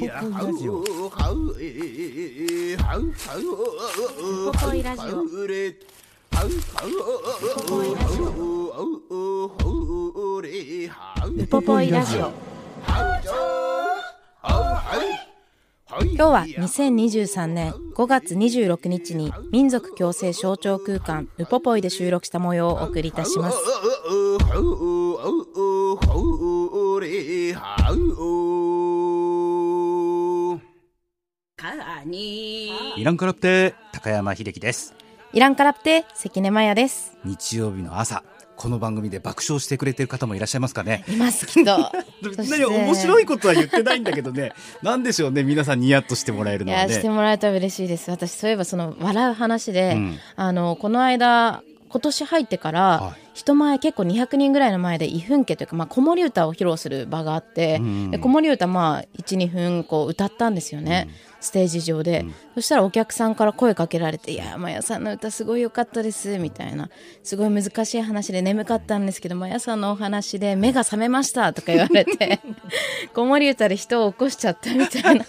ポポイラジオ。ウポポイラジオ。ウポポイラジオ。今日は2023年5月26日に民族共生象徴空間ウポポイで収録した模様をお送りいたします イランカラプテ高山秀樹です。イランカラプテ関根麻也です。日曜日の朝この番組で爆笑してくれてる方もいらっしゃいますかね。いますきっとそして何面白いことは言ってないんだけどね。なんでしょうね。皆さんニヤッとしてもらえるいやのはね。してもらえたら嬉しいです。私そういえばその笑う話で、うん。あのこの間今年入ってから、はい。人前結構200人ぐらいの前で異分家というか、まあ、子守歌を披露する場があって、うんで子守歌まあ12分こう歌ったんですよね、ステージ上で、そしたらお客さんから声かけられて「いやマヤさんの歌すごい良かったです」みたいな。すごい難しい話で眠かったんですけどマヤさんのお話で目が覚めましたとか言われて 子守歌で人を起こしちゃったみたいな。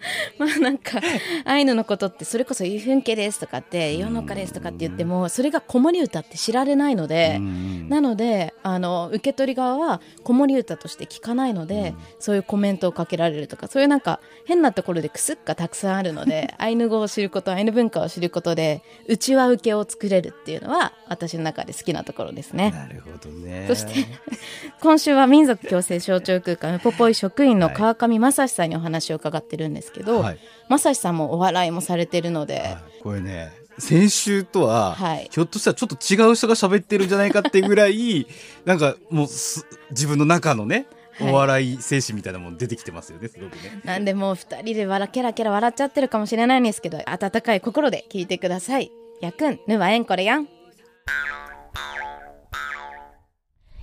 まあなんかアイヌのことってそれこそ「イフンケです」とかって「世の中です」とかって言ってもそれが子守歌って知られないのでうんなのであの受け取り側は子守歌として聞かないのでそういうコメントをかけられるとかそういうなんか変なところでクスッがたくさんあるので アイヌ語を知ることアイヌ文化を知ることで内輪受けを作れるっていうのは私の中で好きなところですね。なるほどね。そして今週は民族共生象徴空間ウポポイ職員の川上正史さんにお話を伺ってるんですけど、はい。正史さんもお笑いもされてるので、はい。これね先週とは、はい。ひょっとしたらちょっと違う人が喋ってるんじゃないかっていうぐらい なんかもうす自分の中のねはい。お笑い精神みたいなもの出てきてますよねすごくね。なんでもう二人で笑ケラケラ笑っちゃってるかもしれないんですけど温かい心で聞いてください。やくんぬはえんこれやん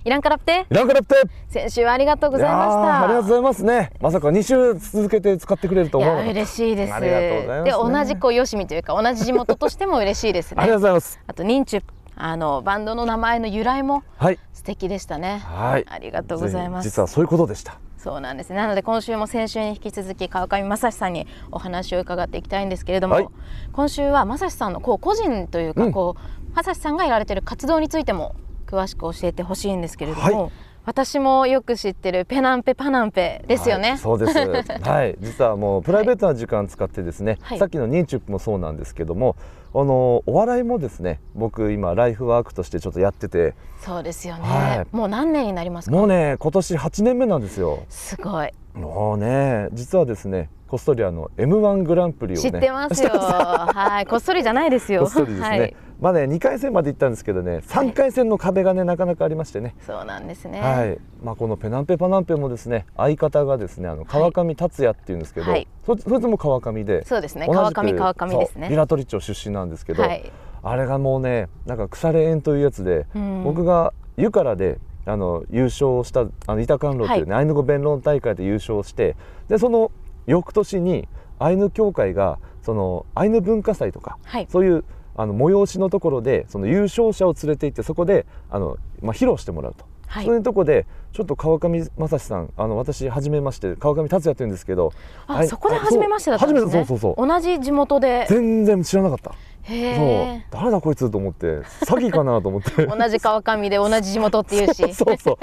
いらんからってイランカラプテ。先週はありがとうございました。ありがとうございますね。まさか2週続けて使ってくれると思う嬉しいです。ありがとうございますね。で同じこうよしみというか同じ地元としても嬉しいですね。ありがとうございます。あと認知あのバンドの名前の由来もはい。素敵でしたね。はい。ありがとうございます。実はそういうことでした。そうなんですね。なので今週も先週に引き続き川上正史さんにお話を伺っていきたいんですけれども、はい。今週は正史さんのこう個人というか、うん。こう正史さんがやられている活動についても詳しく教えてほしいんですけれども、はい。私もよく知ってるペナンペパナンペですよね、はいそうです。はい。実はもうプライベートな時間使ってですね、はい。さっきの認知もそうなんですけどもあのお笑いもですね僕今ライフワークとしてちょっとやってて。そうですよね、はい。もう何年になりますか？もうね今年8年目なんですよ。すごい。もうね実はですねこっそりあの M1 グランプリをね。知ってますよ。はい。こっそりじゃないですよ。こっそりですね、はい、まあね2回戦まで行ったんですけどね3回戦の壁がねなかなかありましてね。そうなんですね。はい、まあ、このペナンペパナンペもですね相方がですねあの川上達也っていうんですけど、はい。そそいつも川上でそうですね川上川上ですね。平取町出身なんですけど、はい。あれがもうねなんか腐れ縁というやつで、うん。僕が湯からであの優勝したあの板観路っていうね、アイヌ語弁論大会で優勝してでその翌年にアイヌ協会がそのアイヌ文化祭とか、はい。そういうあの催しのところでその優勝者を連れて行ってそこであの、まあ、披露してもらうと。はい。そういうとこでちょっと川上正史さんあの私初めまして川上達也って言うんですけどいあそこで初めましてだったんですね？そう初めてそうそうそう。同じ地元で？全然知らなかった。へそう。え誰だこいつと思って詐欺かなと思って。同じ川上で同じ地元っていうし。そうそ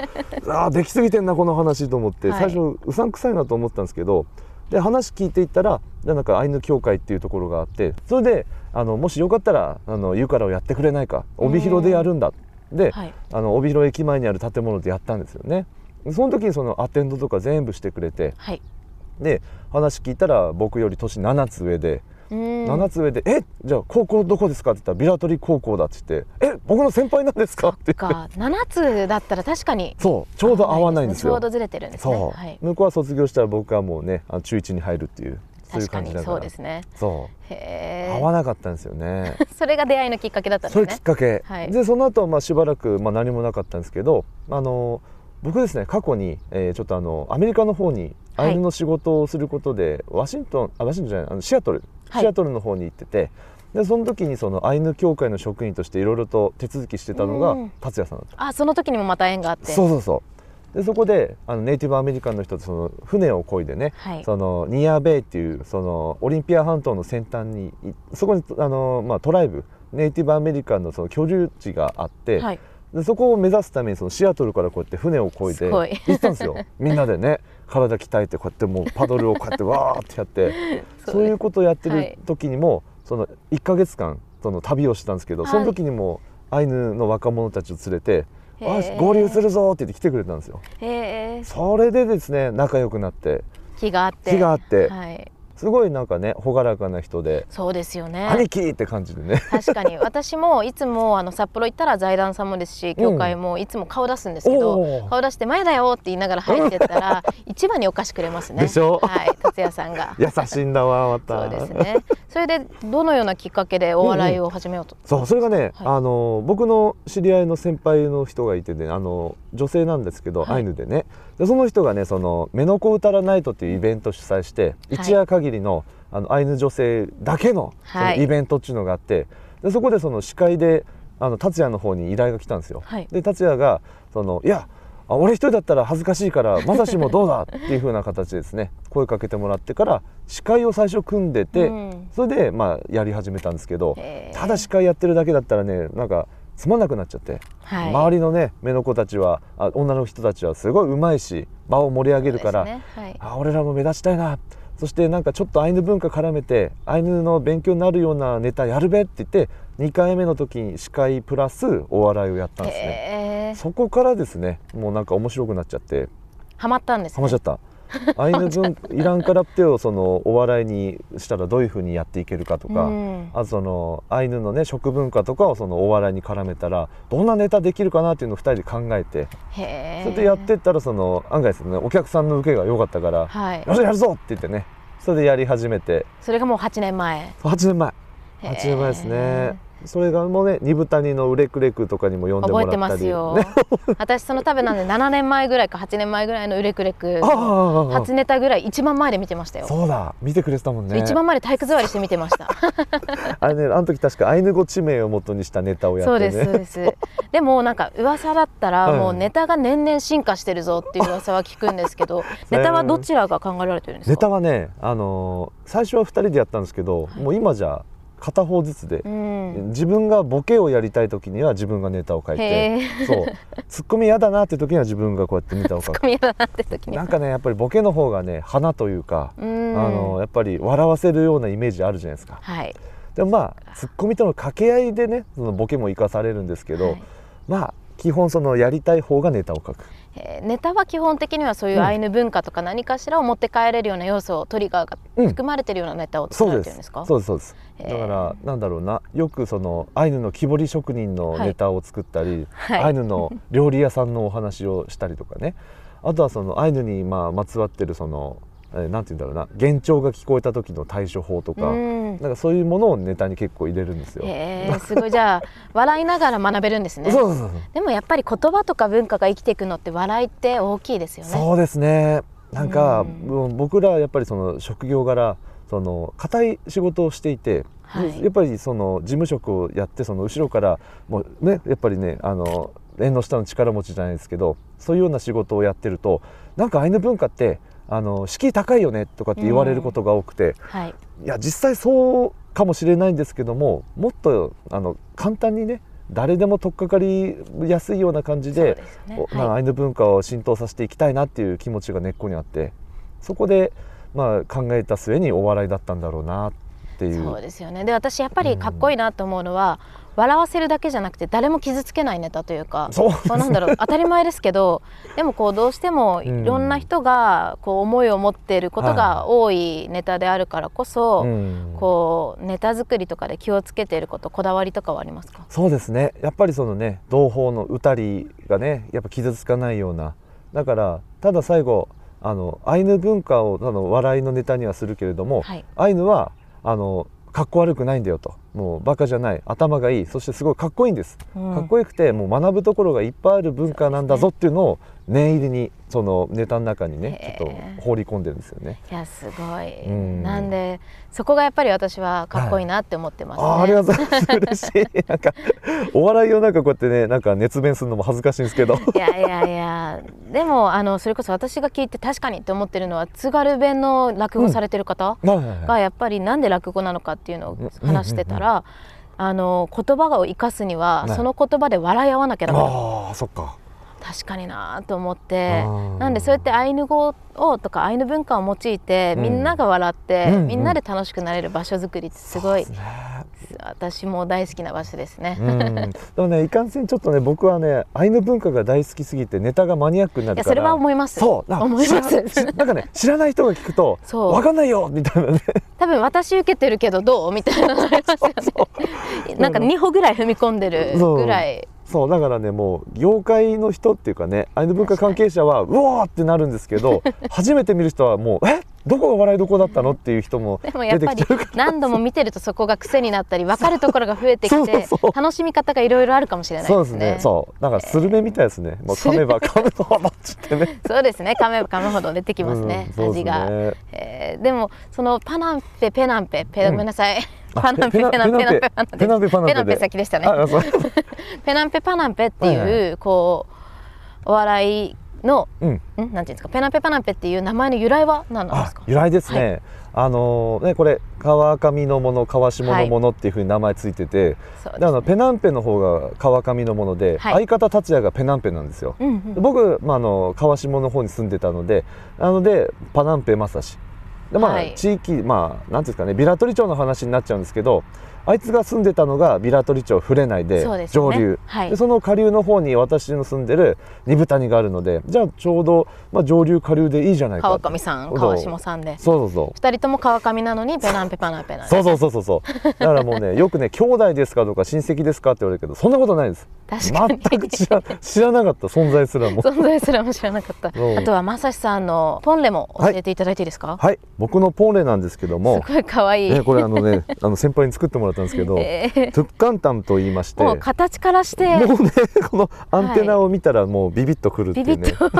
う。ああできすぎてんなこの話と思って、はい。最初うさんくさいなと思ったんですけどで話聞いていったらでなんかアイヌ協会っていうところがあってそれであのもしよかったらあの湯からをやってくれないか帯広でやるんだ。で、はい。あの帯広駅前にある建物でやったんですよね。その時にそのアテンドとか全部してくれてはい。で話聞いたら僕より年7つ上で、7つ上で「えじゃあ高校どこですか?」って言ったら「ビラトリ高校だ」って言って「え僕の先輩なんですか?」って。言ってか。7つだったら確かにそうちょうど合わないんですよ。ちょうどずれてるんですね。はい、向こうは卒業したら僕はもうね中1に入るっていうそういう感じだから。そうですね。そう。へ合わえなかったんですよね。それが出会いのきっかけだったんそれですね。きっかけ、はい。でその後まあしばらくまあ何もなかったんですけどあの僕ですね過去に、えーちょっとあのアメリカの方にはい。アイヌの仕事をすることで、ワシントンあワシントンじゃないあのシアトル、はいシアトルの方に行っててでその時にそのアイヌ協会の職員としていろいろと手続きしてたのがうん。達也さんだった。あその時にもまた縁があって。そうそうそう。でそこであのネイティブアメリカンの人とその船を漕いでね、はい。そのニアベイっていうそのオリンピア半島の先端にいそこにあの、まあ、トライブネイティブアメリカンのその居住地があって、はい。でそこを目指すためにそのシアトルからこうやって船を漕いで行ったんですよ。みんなでね体鍛えてこうやってもうパドルをこうやってわーってやって そういうことをやってるはい時にも、その1ヶ月間その旅をしたんですけど、はい。その時にもアイヌの若者たちを連れて「へー。よし合流するぞ」って言って来てくれたんですよ。それでですね仲良くなって気があって。気があってはいすごいなんかね朗らかな人でそうですよ「ね。兄貴!」って感じでね。確かに。私もいつもあの札幌行ったら財団さんもですし教会もいつも顔出すんですけど、おー顔出して「前だよ」って言いながら入ってったら 一番にお菓子くれますね。でしょ？はい達也さんが。優しいんだわまた。そうですねそれでどのようなきっかけでお笑いを始めようと、そうそれがね、はい。あの僕の知り合いの先輩の人がいてねあの女性なんですけど、はい。アイヌでね。でその人がねその「メノコウタラナイト」っていうイベントを主催して、い。一夜限りのあのアイヌ女性だけのそのはいイベントっていうのがあって、でそこでその司会であの達也の方に依頼が来たんですよ。はい。で達也がそのいやあ俺一人だったら恥ずかしいからまさしもどうだ？っていう風な形でですね。声かけてもらってから司会を最初組んでて、うん。それでまあやり始めたんですけどただ司会やってるだけだったらねなんかつまんなくなっちゃって、はい。周りのね目の子たちはあ女の人たちはすごい上手いし場を盛り上げるから、ね。はい。あ俺らも目立ちたいなそしてなんかちょっとアイヌ文化絡めてアイヌの勉強になるようなネタやるべって言って2回目の時に司会プラスお笑いをやったんですね。そこからですねもうなんか面白くなっちゃってハマったんですねハマっちゃった。アイヌ文イランカラプテをそのお笑いにしたらどういうふうにやっていけるかとか、うん。あとそのアイヌのね食文化とかをそのお笑いに絡めたらどんなネタできるかなっていうのを2人で考えてそれでやってったらその案外ですねお客さんの受けが良かったから「はい。よしやるぞ!」って言ってねそれでやり始めて。それがもう8年前。8年前。へー8年前ですねそれがもうね二部谷のウレクレクとかにも呼んでも覚えてらったり。ますよ、ね、私その多分なんで7年前ぐらいか8年前ぐらいのウレクレク。ああああああ初ネタぐらい一番前で見てましたよ、そうだ見てくれてたもんね。一番前で体育座りして見てました。あれねあの時確かアイヌ語地名を元にしたネタをやってね。そうですそうです。でもなんか噂だったらはいもうネタが年々進化してるぞっていう噂は聞くんですけど ネタはどちらが考えられてるんですか？ネタはねあのー最初は2人でやったんですけど、もう今じゃ片方ずつで、うん。自分がボケをやりたい時には自分がネタを書いへてそう。ツッコミ嫌だなって時には自分がこうやってネタを書く神だなって時になんかねやっぱりボケの方がね花というか、うん。あのやっぱり笑わせるようなイメージあるじゃないですか。はい。でもまあツッコミとの掛け合いでねそのボケも生かされるんですけど、はい。まあ基本そのやりたい方がネタを書くえー。ネタは基本的にはそういうアイヌ文化とか何かしらを持って帰れるような要素トリガーがうん。含まれてるようなネタを作られてるんですか、そうです。そうです。だからなんだろうな。よくそのアイヌの木彫り職人のネタを作ったり、はい。アイヌの料理屋さんのお話をしたりとかね。あとはそのアイヌにまあまつわってるその、えーなんて言うんだろうな。幻聴が聞こえた時の対処法とか、うん。なんかそういうものをネタに結構入れるんですよ。へーすごい。じゃあ笑いながら学べるんですね。そうそうそうでもやっぱり言葉とか文化が生きていくのって笑いって大きいですよね。そうですね。なんか、僕らやっぱりその職業柄その硬い仕事をしていて、はい。やっぱりその事務職をやってその後ろからもうねやっぱりねあの縁の下の力持ちじゃないですけどそういうような仕事をやってるとなんかアイヌ文化ってあの敷居高いよねとかって言われることが多くて、はい。いや実際そうかもしれないんですけどももっとあの簡単にね誰でも取っかかりやすいような感じでですね。まあアイヌ文化を浸透させていきたいなっていう気持ちが根っこにあってそこで、まあ、考えた末にお笑いだったんだろうなっていう。そうですよね。で私やっぱりかっこいいなと思うのは、笑わせるだけじゃなくて誰も傷つけないネタというかそう。なんだろう 当たり前ですけどでもこうどうしてもいろんな人がこう思いを持っていることが多いネタであるからこそ、うん。こうネタ作りとかで気をつけていることこだわりとかはありますか？そうですね。やっぱりそのね同胞の歌りがねやっぱ傷つかないような。だからただ最後あのアイヌ文化をあの笑いのネタにはするけれども、はい。アイヌはあのかっこ悪くないんだよともうバカじゃない頭がいいそしてすごいかっこいいんです、うん。かっこよくてもう学ぶところがいっぱいある文化なんだぞっていうのを念入りにそのネタの中にねちょっと放り込んでるんですよね。いやすごい、うん。なんでそこがやっぱり私はかっこいいなって思ってますね、あーありがとうございます。嬉しい。なんかお笑いをなんかこうやってねなんか熱弁するのも恥ずかしいんですけど。いやいやいや。でもあのそれこそ私が聞いて確かにって思ってるのは津軽弁の落語されてる方はいはいはい。がやっぱりなんで落語なのかっていうのを話してたら、あの言葉を生かすにははい。その言葉で笑い合わなきゃダメあそっか確かになと思ってなんでそうやってアイヌ語をとかアイヌ文化を用いて、うん。みんなが笑って、うんうん。みんなで楽しくなれる場所づくりってすごいそうですね。私も大好きな場所ですね。うん、でもねいかんせんちょっとね僕はねアイヌ文化が大好きすぎてネタがマニアックにないるから。やそれは思います。そう。思います。なんかね知らない人が聞くとわかんないよみたいなね。多分私受けてるけどどう？みたいなのありますよね。なんか2歩ぐらい踏み込んでるぐらい。そうだからねもう業界の人っていうかねアイヌ文化関係者はうわーってなるんですけど 初めて見る人はもうえ？どこが笑いどこだったのっていう人もでもや出ってぱりきてるから。何度も見てるとそこが癖になったり分かるところが増えてきて 楽しみ方がいろいろあるかもしれないでね。そうですすね。そう。だからスルメみたいですね、もう噛めば噛むほどっつってね。そうですね。噛めば噛むほど出てきますね、うんすね。味が、えーでもそのパナンペペナンペペ、うん。ごめんなさい。あパナンペペナンペペナンペパナンペペナンペパナンペナンペ先でしたね。ペナンペパナンペっていう、はいこうお笑いのうん。ん？なんていうんですか？ペナンペパナンペっていう名前の由来は何なんですか？あ由来ですね、あのねこれ川上のもの川下のものっていうふうに名前ついてて、あのペナンペの方が川上のもので、はい。相方達也がペナンペなんですよ、うんうんで僕、まあ、あの川下の方に住んでたのでなのでパナンペ正志でまあ、はい。地域まあなんていうんですかねビラトリ町の話になっちゃうんですけどあいつが住んでたのがビラトリ町触れないでね。上流。はい。でその下流の方に私の住んでる二部谷があるのでじゃあちょうど、まあ、上流下流でいいじゃないか川上さん川下さんで。そうそうそう。二人とも川上なのにペナンペパナンペなんですそうそうそうそう。そうだからもうねよくね兄弟ですかとか親戚ですかって言われるけどそんなことないです確かに。全く知ら知らなかった。存在すらも。存在すらも知らなかった。う。んあとはまさしさんのポンレも教えていただいていいですか、はい。僕のポンレなんですけども。すごい可愛い、ね、これあのねあの先輩に作ってもらったんですけど、えートゥッカンタムと言いまして。もう形からして。もうねこのアンテナを見たらもうビビッとくるっていうね、ビビッと。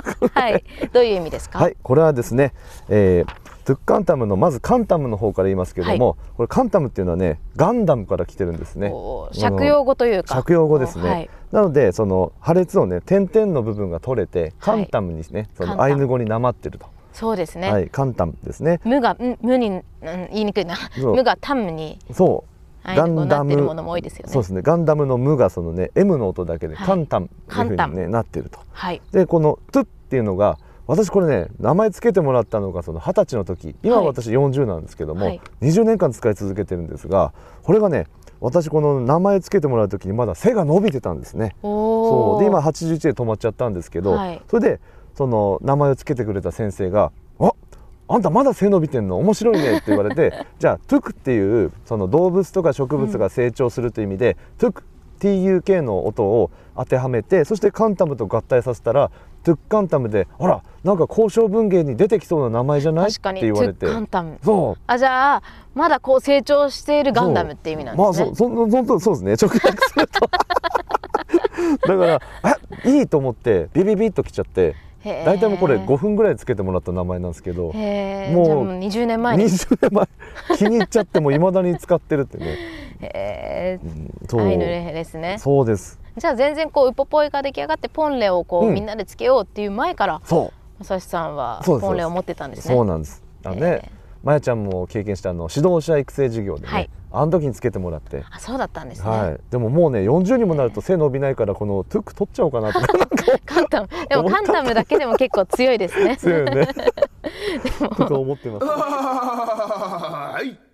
はい。どういう意味ですか、はい。これはですね、えートゥッカンタムのまずカンタムの方から言いますけども、これカンタムっていうのはねガンダムから来てるんですね。借用語というか。借用語ですね、はい。なのでその破裂音ね点々の部分が取れてカンタムにね、そカンタム。のアイヌ語になまってると、そうですね、はいカンタムですね。無がん無に、うん、言いにくいな。無がタムにそう。アイヌ語になってるものも多いですよね。そうですね。ガンダムの無がそのね M の音だけではい。カンタムっていうふうに、カンタム。ね、なってると。はい。でこの「トゥ」っていうのが私これね名前つけてもらったのがその二十歳の時。今はい。私40なんですけども、はい。20年間使い続けてるんですがこれがね私この名前つけてもらう時にまだ背が伸びてたんですね。そう。で今81で止まっちゃったんですけど、はい。それでその名前をつけてくれた先生が「ああんたまだ背伸びてんの？面白いね」って言われて じゃあ「トゥク」っていうその動物とか植物が成長するという意味で「トゥク」TUK の音を当てはめてそしてカンタムと合体させたらトゥッカンタムで「ほらなんか交渉文芸に出てきそうな名前じゃない?」って言われて。そう。あじゃあまだこう成長しているガンダムって意味なんですね、まあそそそそそうですね。直訳すると。だからえいいと思ってビビビッときちゃって。大体もうこれ5分ぐらいつけてもらった名前なんですけど。へもうえじゃあもう20年前に。20年前。気に入っちゃってもいまだに使ってるってね、へうんえそう。アイヌレヘですね。そうですじゃあ全然こうウポポイが出来上がってポンレをこう、うん。みんなでつけようっていう前からそまさしさんはポンレを持ってたんでうすね。そうなんです。あのへねまやちゃんも経験したあの指導者育成授業でね、はい。あの時につけてもらって。あそうだったんですね、はい、でももうね40にもなると背伸びないからこのトゥック取っちゃおうかなとかカンタム。でも思ったカンタムだけでも結構強いですね。強いよね とか思ってます。い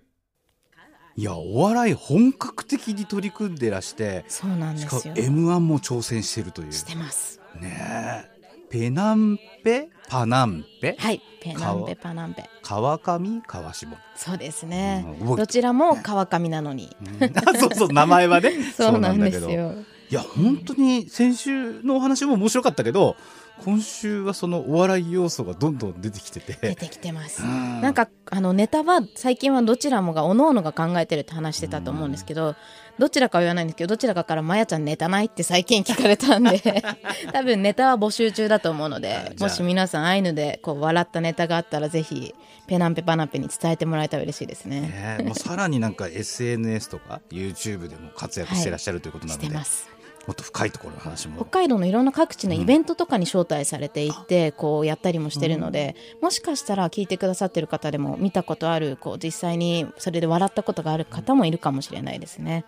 やお笑い本格的に取り組んでらしてそうなんでしかもすよ M1 も挑戦してるという。してます。ねえ。ペナンペ？パナンペ？はい。ペナンペパナンペ。川上？川下。そうですね、うんどちらも川上なのに、う そうそう名前はね。そうなんですよ。いや本当に先週のお話も面白かったけど今週はそのお笑い要素がどんどん出てきて出ててきてます。ななんかあのネタは最近はどちらもがおのおのが考えてるって話してたと思うんですけどどちらかは言わないんですけどどちらかから「まやちゃんネタない?」って最近聞かれたんで 多分ネタは募集中だと思うのでもし皆さんアイヌでこう笑ったネタがあったらぜひペナンペパナンペに伝えてもらえたら嬉しいですね。ねもうさらになんか SNS とか YouTube でも活躍してらっしゃるということなしので、てますもっと深いところの話も。北海道のいろんな各地のイベントとかに招待されていて、こうやったりもしてるので、もしかしたら聞いてくださってる方でも見たことあるこう実際にそれで笑ったことがある方もいるかもしれないですね。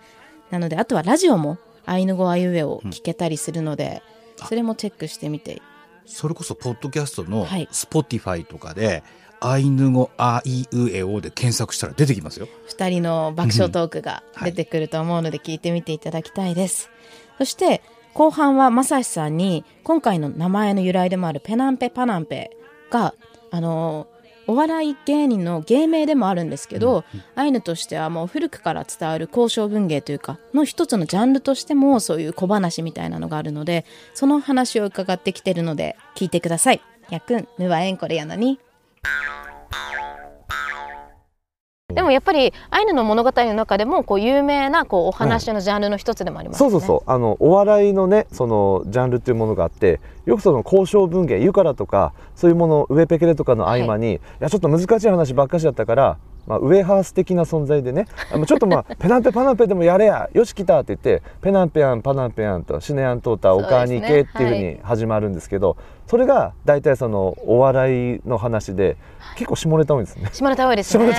なのであとはラジオもアイヌ語あいうえを聞けたりするので、それもチェックしてみて。それこそポッドキャストのはい。Spotify とかで、アイヌ語あいうえおで検索したら出てきますよ。2人の爆笑トークがはい。出てくると思うので聞いてみていただきたいです、そして後半はまさしさんに今回の名前の由来でもあるペナンペパナンペがあのお笑い芸人の芸名でもあるんですけど、アイヌとしてはもう古くから伝わる交渉文芸というかの一つのジャンルとしてもそういう小話みたいなのがあるのでその話を伺ってきてるので聞いてください。やくんぬわえんこれやなにでもやっぱりアイヌの物語の中でもこう有名なこうお話のジャンルの一つでもありますね。そうそうそう。あのお笑いのねそのジャンルっていうものがあってよくその交渉文芸ユカラとかそういうもの上ペケレとかの合間に、い、やちょっと難しい話ばっかしだったから、まあ、ウェハース的な存在でね ちょっとまあペナンペパナンペでもやれやよし来たって言ってペナンペアンパナンペアンとシネアントータおかに行けっていうふうに始まるんですけどそれが大体そのお笑いの話で結構下ネタ多いんですね。下ネタ多いです下ね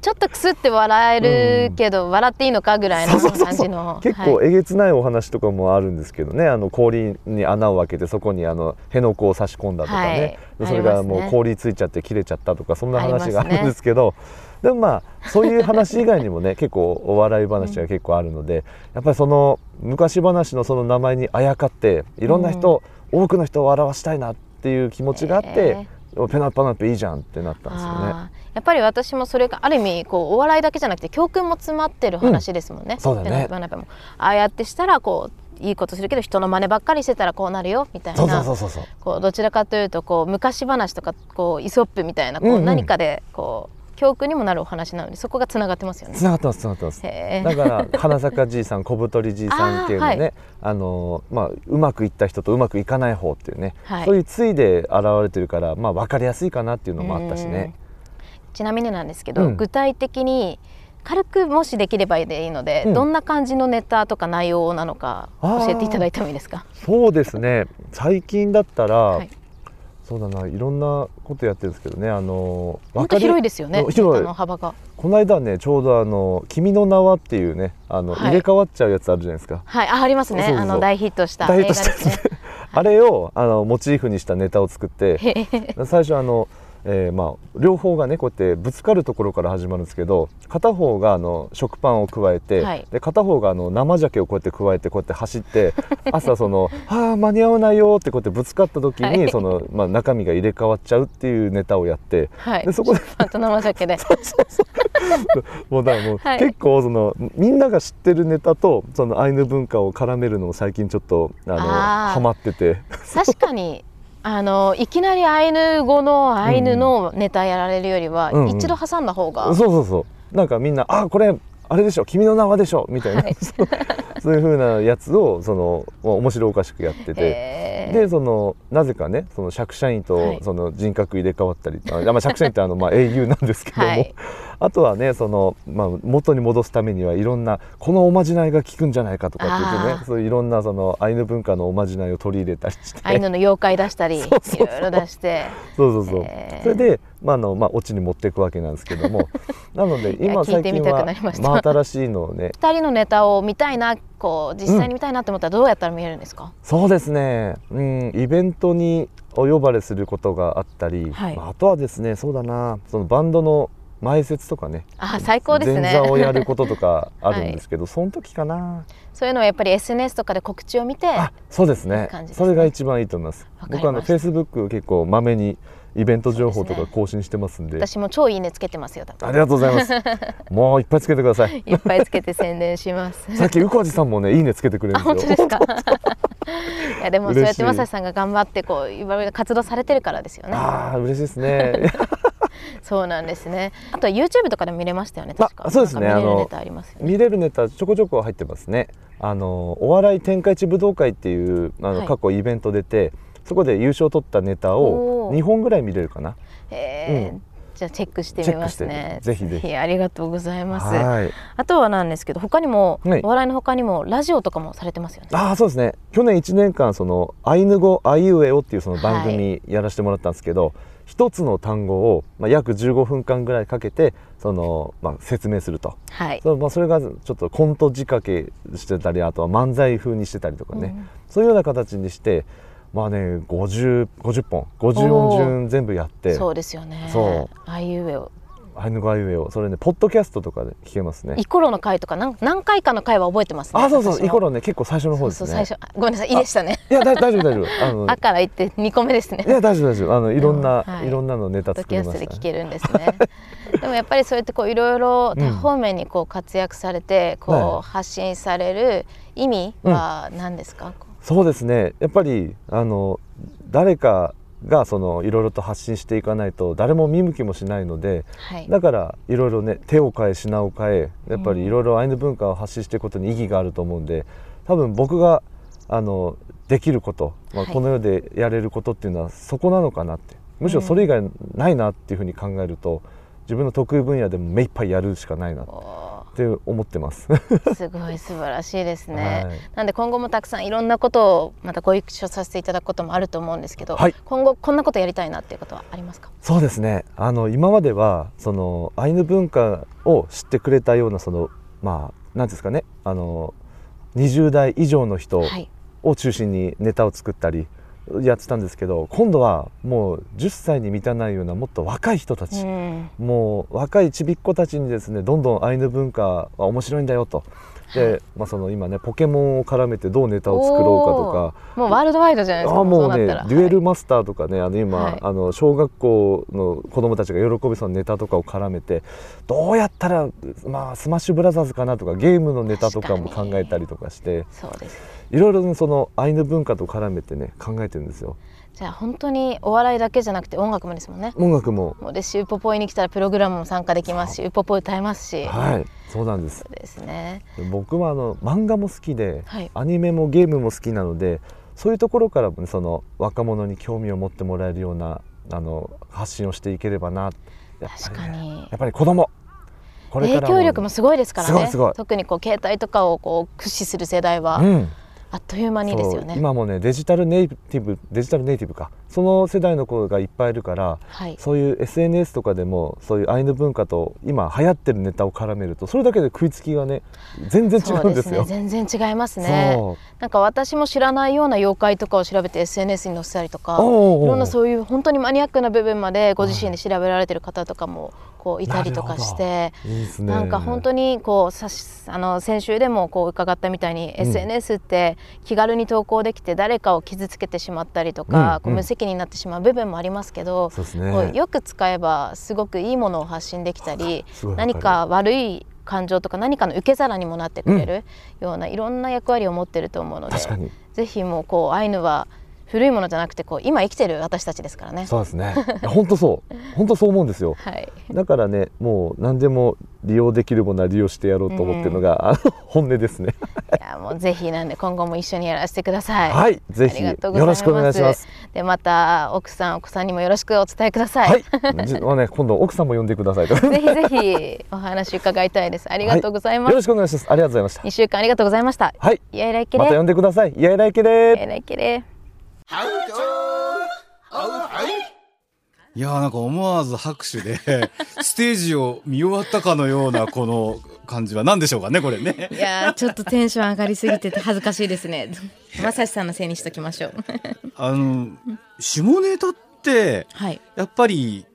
ちょっとくすって笑えるけど、笑っていいのかぐらいの感じの。結構はい。えげつないお話とかもあるんですけどね、あの氷に穴を開けてそこにあの辺野古を差し込んだとかね、はい。でそれがもう氷ついちゃって切れちゃったとかそんな話があるんですけど。でもまあそういう話以外にもね 結構お笑い話が結構あるので、やっぱりその昔話のその名前にあやかっていろんな人、多くの人を笑わしたいなっていう気持ちがあって、ペナパナペいいじゃんってなったんですよね。やっぱり私もそれがある意味こうお笑いだけじゃなくて教訓も詰まってる話ですもんね。ん。そうだね。ペナペナペも。ああやってしたらこういいことするけど人の真似ばっかりしてたらこうなるよみたいな。そうそうそうそうそう。こうどちらかというとこう昔話とかこうイソップみたいなこうんううん。何かでこう教訓にもなるお話なのでそこがつながってますよね。つながってますつながってます。だから花坂じいさん小太りじいさんっていうのね あーはいあのまあ、うまくいった人とうまくいかない方っていうね、はいそういうついで現れてるから、まあ、分かりやすいかなっていうのもあったしね。ちなみになんですけど、うん具体的に軽くもしできればでいいので、うんどんな感じのネタとか内容なのか教えていただいてもいいですか？そうですね最近だったら、はいそうだないろんなことやってるんですけどねあの本当広いですよね。広いの幅が。この間ねちょうどあの「君の名は」っていうねあの、はい入れ替わっちゃうやつあるじゃないですか。はい、あありますね。あの大ヒットした映画ですね。あれをあのモチーフにしたネタを作って最初あの、えーまあ、両方がねこうやってぶつかるところから始まるんですけど片方があの食パンを加えて、はいで片方があの生鮭をこうやって加えてこうやって走って 朝その「ああ間に合わないよ」ってこうやってぶつかった時に、はいそのまあ、中身が入れ替わっちゃうっていうネタをやってはい。でそこで あと生鮭で。もうだからもう、はい結構そのみんなが知ってるネタとそのアイヌ文化を絡めるのを最近ちょっとあのハマってて。確かに。あのいきなりアイヌ語のアイヌのネタやられるよりは、うんうん。一度挟んだ方が、そうそうそう。なんかみんな「あこれあれでしょ君の名はでしょ」みたいな、はい。そ うそういう風なやつをそのまあ面白おかしくやってて。でそのなぜかねその釈社員はい。とその人格入れ替わったり、あまあ、釈社員ってあのまあ英雄なんですけども、はい。あとはねその、まあ、元に戻すためにはいろんなこのおまじないが効くんじゃないかとかって言ってね。そういろんなそのアイヌ文化のおまじないを取り入れたりして。アイヌの妖怪出したり いろいろ出して。そうそうそう、それで、まああのまあ、オチに持っていくわけなんですけども。なので今最近は真新しいのをね。二人のネタを見たいなこう実際に見たいなって思ったらどうやったら見えるんですか、そうですね、うん、イベントにお呼ばれすることがあったり、はい。まああとはですねそうだな。そのバンドの前説とかね。あ最高ですね。前座をやることとか あるんですけど、その時かな。そういうのはやっぱり SNS とかで告知を見てあそうですね。ね。それが一番いいと思います。僕はあのフェイスブック結構まめにイベント情報とか更新してますんで。私も超いいねつけてますよありがとうございます。もういっぱいつけてください。いっぱいつけて宣伝します。さっき宇小路さんもねいいねつけてくれるあんですよ。本当ですか？いやでもそうやってまさしさんが頑張ってこういろいろ活動されてるからですよね。ああ嬉しいですね。そうなんですね。あとは YouTube とかでも見れましたよね確か。あそうですね。見れるあのネタありますよね。見れるネタちょこちょこ入ってますね。あのお笑い天下一武道会っていうあの、はい。過去イベント出てそこで優勝取ったネタをおー。2本ぐらい見れるかな。へー。うん。じゃあチェックしてみますね。ぜひぜひ。ありがとうございます。はい。あとはなんですけど他にも、はい。お笑いの他にもラジオとかもされてますよね。ああそうですね。去年1年間そのアイヌ語あいうえおっていうその番組やらせてもらったんですけど、一つの単語を、まあ、約15分間ぐらいかけてその、まあ、説明すると。はい。そ,、まあ、それがちょっとコント仕掛けしてたりあとは漫才風にしてたりとかね、うん。そういうような形にしてまあね 50, 50本。50音順全部やって。そうですよね。そあいうえをアイヌ語あいうえお。それねポッドキャストとかで聞けますね。イコロの回とか何何回かの回は覚えてますねあそうそう。イコロね結構最初の方ですね。そう最初あごめんなさいいいでしたね。いやだ大丈夫大丈夫。あのあから言って2個目ですね。いや大丈夫大丈夫。あのいろんな、はい。い、ろんなのネタポッドキャ作りましたストで聞けるんですね。でもやっぱりそうやってこういろいろ多方面にこう活躍されてこはう発信される意味は何ですか、そうですね。やっぱりあの誰かがそのいろいろと発信していかないと誰も見向きもしないのではい。だからいろいろね手を変え品を変えやっぱりいろいろアイヌ文化を発信していくことに意義があると思うんで多分僕があのできること、まあ、はい。この世でやれることっていうのはそこなのかなって。むしろそれ以外ないなっていうふうに考えると自分の得意分野でも目いっぱいやるしかないなっおて思ってます。ーすごい素晴らしいですね、はい。なんで今後もたくさんいろんなことをまたご一緒させていただくこともあると思うんですけど、はい。今後こんなことやりたいなっていうことはありますか？そうですね。あの今まではそのアイヌ文化を知ってくれたようなそのまあ何ですかね。あの20代以上の人はい。を中心にネタを作ったりやってたんですけど今度はもう10歳に満たないようなもっと若い人たち、うんもう若いちびっ子たちにですねどんどんアイヌ文化は面白いんだよと。で、はい。まあ、その今ねポケモンを絡めてどうネタを作ろうかとか。もうワールドワイドじゃないですかあもうねデュエルマスターとかねあの今、はい。あの小学校の子供たちが喜びそうなネタとかを絡めてどうやったら、まあ、スマッシュブラザーズかなとかゲームのネタとかも考えたりとかして。そうです。いろいろねそのアイヌ文化と絡めてね考えてるんですよじゃあ本当にお笑いだけじゃなくて音楽もですもんね。音楽も。もうでしウポポイに来たらプログラムも参加できますしウポポ歌えますし、はい。そうなんです。そうですね。僕はあの漫画も好きで、はい。アニメもゲームも好きなのでそういうところからもねその若者に興味を持ってもらえるようなあの発信をしていければな。やっぱ確かに。やっぱり子供。これ影響力もすごいですからね。すごいすごい。特にこう携帯とかをこう駆使する世代は。うんあっという間にですよね、今もねデジタルネイティブデジタルネイティブか。その世代の子がいっぱいいるからはい。そういう SNS とかでもそういうアイヌ文化と今流行ってるネタを絡めるとそれだけで食いつきがね全然違そうんですよ。全然違いますね。なんか私も知らないような妖怪とかを調べて SNS に載せたりとかいろんなそういう本当にマニアックな部分までご自身で調べられてる方とかもこういたりとかしていいですね。なんか本当にこうさしあの先週でもこう伺ったみたいに、うん。SNS って気軽に投稿できて誰かを傷つけてしまったりとか、うん。こう無責任になってしまう部分もありますけど、ね。よく使えばすごくいいものを発信できたり何か悪い感情とか何かの受け皿にもなってくれるようないろんな役割を持ってると思うのでぜひもうこうアイヌは古いものじゃなくてこう今生きてる私たちですからね。そうですね本当そう本当そう思うんですよはい、だからねもう何でも利用できるものは利用してやろうと思ってるのが、あの本音ですねいやもうぜひなんで今後も一緒にやらせてください。はいぜひありがとうございよろしくお願いします。でまた奥さんお子さんにもよろしくお伝えください。はい、じまあね、今度奥さんも呼んでください ぜひぜひお話伺いたいです。ありがとうございます。ろしくお願いします。ありがとうございました。二週間ありがとうございました。はい、いやいらいけれ。また呼んでください。いやいらいけいれ。やいらいけれ。いやーなんか思わず拍手で、ステージを見終わったかのようなこの感じは何でしょうかね、これね。いやーちょっとテンション上がりすぎてて恥ずかしいですね。まさしさんのせいにしときましょう。あの、下ネタって、はい。やっぱり、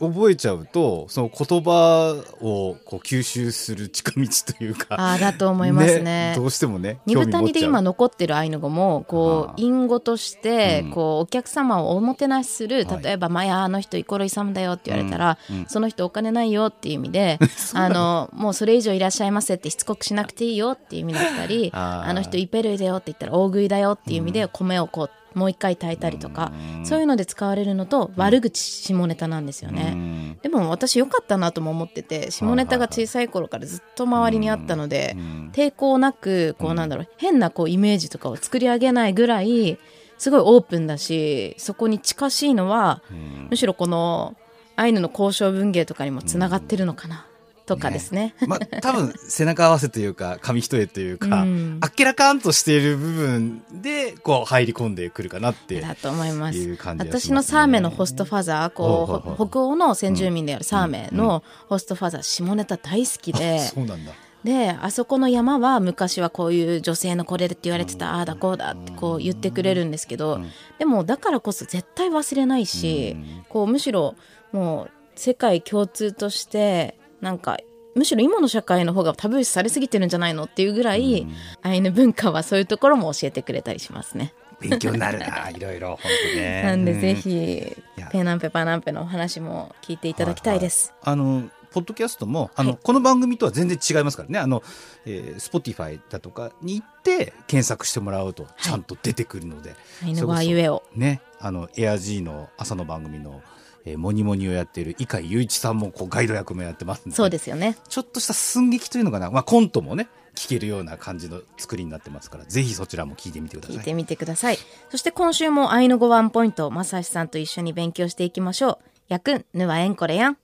覚えちゃうとその言葉をこう吸収する近道というかああだと思いますね。どうしてもね二部谷で今の残ってるアイヌ語もこはあう隠語としてうん。こうお客様をおもてなしするはい。例えば「まやあの人イコロイサムだよ」って言われたらうんうん。その人お金ないよっていう意味であのもうそれ以上いらっしゃいませってしつこくしなくていいよっていう意味だったりあの人イペルイだよって言ったら大食いだよっていう意味で米をこうもう一回炊いたりとかそういうので使われるのと悪口下ネタなんですよね。でも私良かったなとも思ってて下ネタが小さい頃からずっと周りにあったので、抵抗なくこうなんだろう、変なこうイメージとかを作り上げないぐらいすごいオープンだしそこに近しいのは、むしろこのアイヌの交渉文芸とかにもつながってるのかな、とかですね。まあ多分背中合わせというか紙一重というか、うん。あっけらかんとしている部分でこう入り込んでくるかなってだと思いますいう感じがしますね。私のサーメのホストファザーこう北欧の先住民であるサーメのホストファザー下ネタ大好きで、そうなんだであそこの山は昔はこういう女性のこれって言われてた、ああだこうだってこう言ってくれるんですけど、でもだからこそ絶対忘れないし、こうむしろもう世界共通としてなんかむしろ今の社会の方がタブー視されすぎてるんじゃないのっていうぐらい、アイヌ文化はそういうところも教えてくれたりしますね。勉強になるな いろいろ本当ね。なんでぜうん。ひや。ペナンペパナンペのお話も聞いていただきたいです。あのポッドキャストもあの、はい。この番組とは全然違いますからね。あの、えー、Spotify だとかに行って検索してもらうとちゃんと出てくるので、アイヌ語はゆえを。ね。あのエア G の朝の番組の、えーモニモニをやっている伊海雄一さんもこうガイド役もやってますんでそうですよね。ちょっとした寸劇というのかな、まあ、コントもね聞けるような感じの作りになってますからぜひそちらも聞いてみてください聞いてみてください。そして今週もアイヌ語ワンポイント、まさしさんと一緒に勉強していきましょう。やくん、ぬはえんこれやん。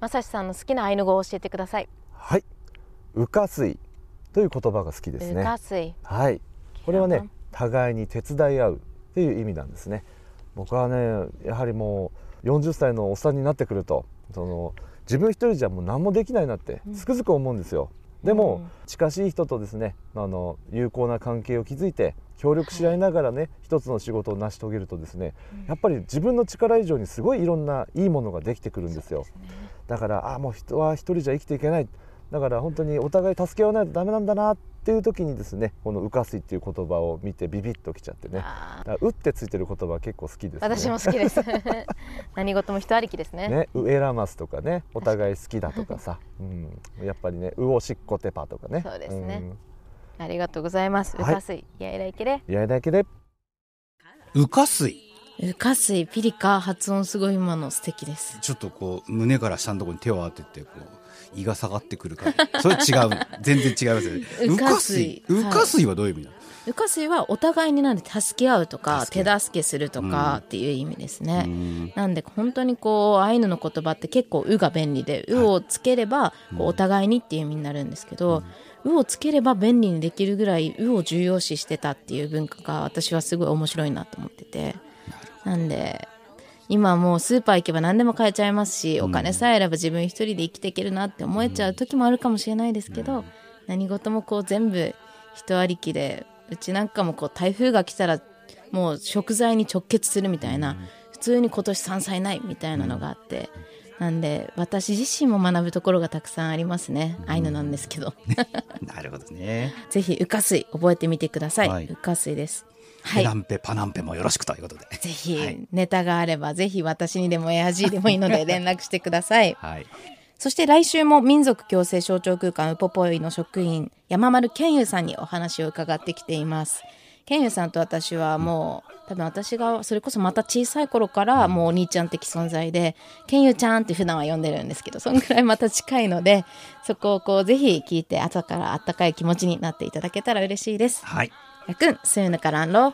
まさしさんの好きなアイヌ語を教えてください。はい浮か水という言葉が好きですうねかすい。はいこれはね互いに手伝い合うっていう意味なんですね僕はねやはりもう40歳のおっさんになってくると。その自分一人じゃもう何もできないなってつくづく思うんですよ、でも、うん。近しい人とですねあの友好な関係を築いて協力し合いながらね、一つの仕事を成し遂げるとですねやっぱり自分の力以上にすごいいろんないいものができてくるんですよ。だからあもう人は一人じゃ生きていけない。だから本当にお互い助け合わないとダメなんだなっていう時にですねこの「浮かすい」っていう言葉を見てビビッときちゃってね。あだから「う」ってついてる言葉は結構好きですね。私も好きです。何事も人ありきですね。ね、ウエラマスとかねお互い好きだとかさ、うん、やっぱりね「うおしっこてぱ」とかね。そうですね。ん。ありがとうございます。うはい。かすい。やいらいけれ。いやだけで浮か水うかすい、ピリカ、発音すごい今の素敵です。ちょっとこう胸から下のところに手を当ててこう胃が下がってくるか。らそれ違う。全然違いますよね。浮か水浮か水はどういう意味なの、うかすいはお互いになんで助け合うとか手助けするとかっていう意味ですね。うん。なんで本当にこうアイヌの言葉って結構「う」が便利で「う」をつければこうお互いにっていう意味になるんですけど「う」をつければ便利にできるぐらい「う」を重要視してたっていう文化が私はすごい面白いなと思ってて。なんで今もうスーパー行けば何でも買えちゃいますしお金さえあれば自分一人で生きていけるなって思えちゃう時もあるかもしれないですけど何事もこう全部人ありきでうちなんかもこう台風が来たらもう食材に直結するみたいな普通に今年山菜ないみたいなのがあってなんで私自身も学ぶところがたくさんありますね。アイヌなんですけど。なるほどね、ぜひ「うか水」覚えてみてください、はい。うか水ですはい。ペナンペパナンペもよろしくということで。ぜひ、はい。ネタがあればぜひ私にでもエアジーでもいいので 連絡してください。はい。そして来週も民族共生象徴空間ウポポイの職員山丸健優さんにお話を伺ってきています。健優さんと私はもう多分私がそれこそまた小さい頃からもうお兄ちゃん的存在で健優ちゃんって普段は呼んでるんですけどそんくらいまた近いのでそこをこうぜひ聞いて朝からあったかい気持ちになっていただけたら嬉しいです。はい 약은 수요일가란로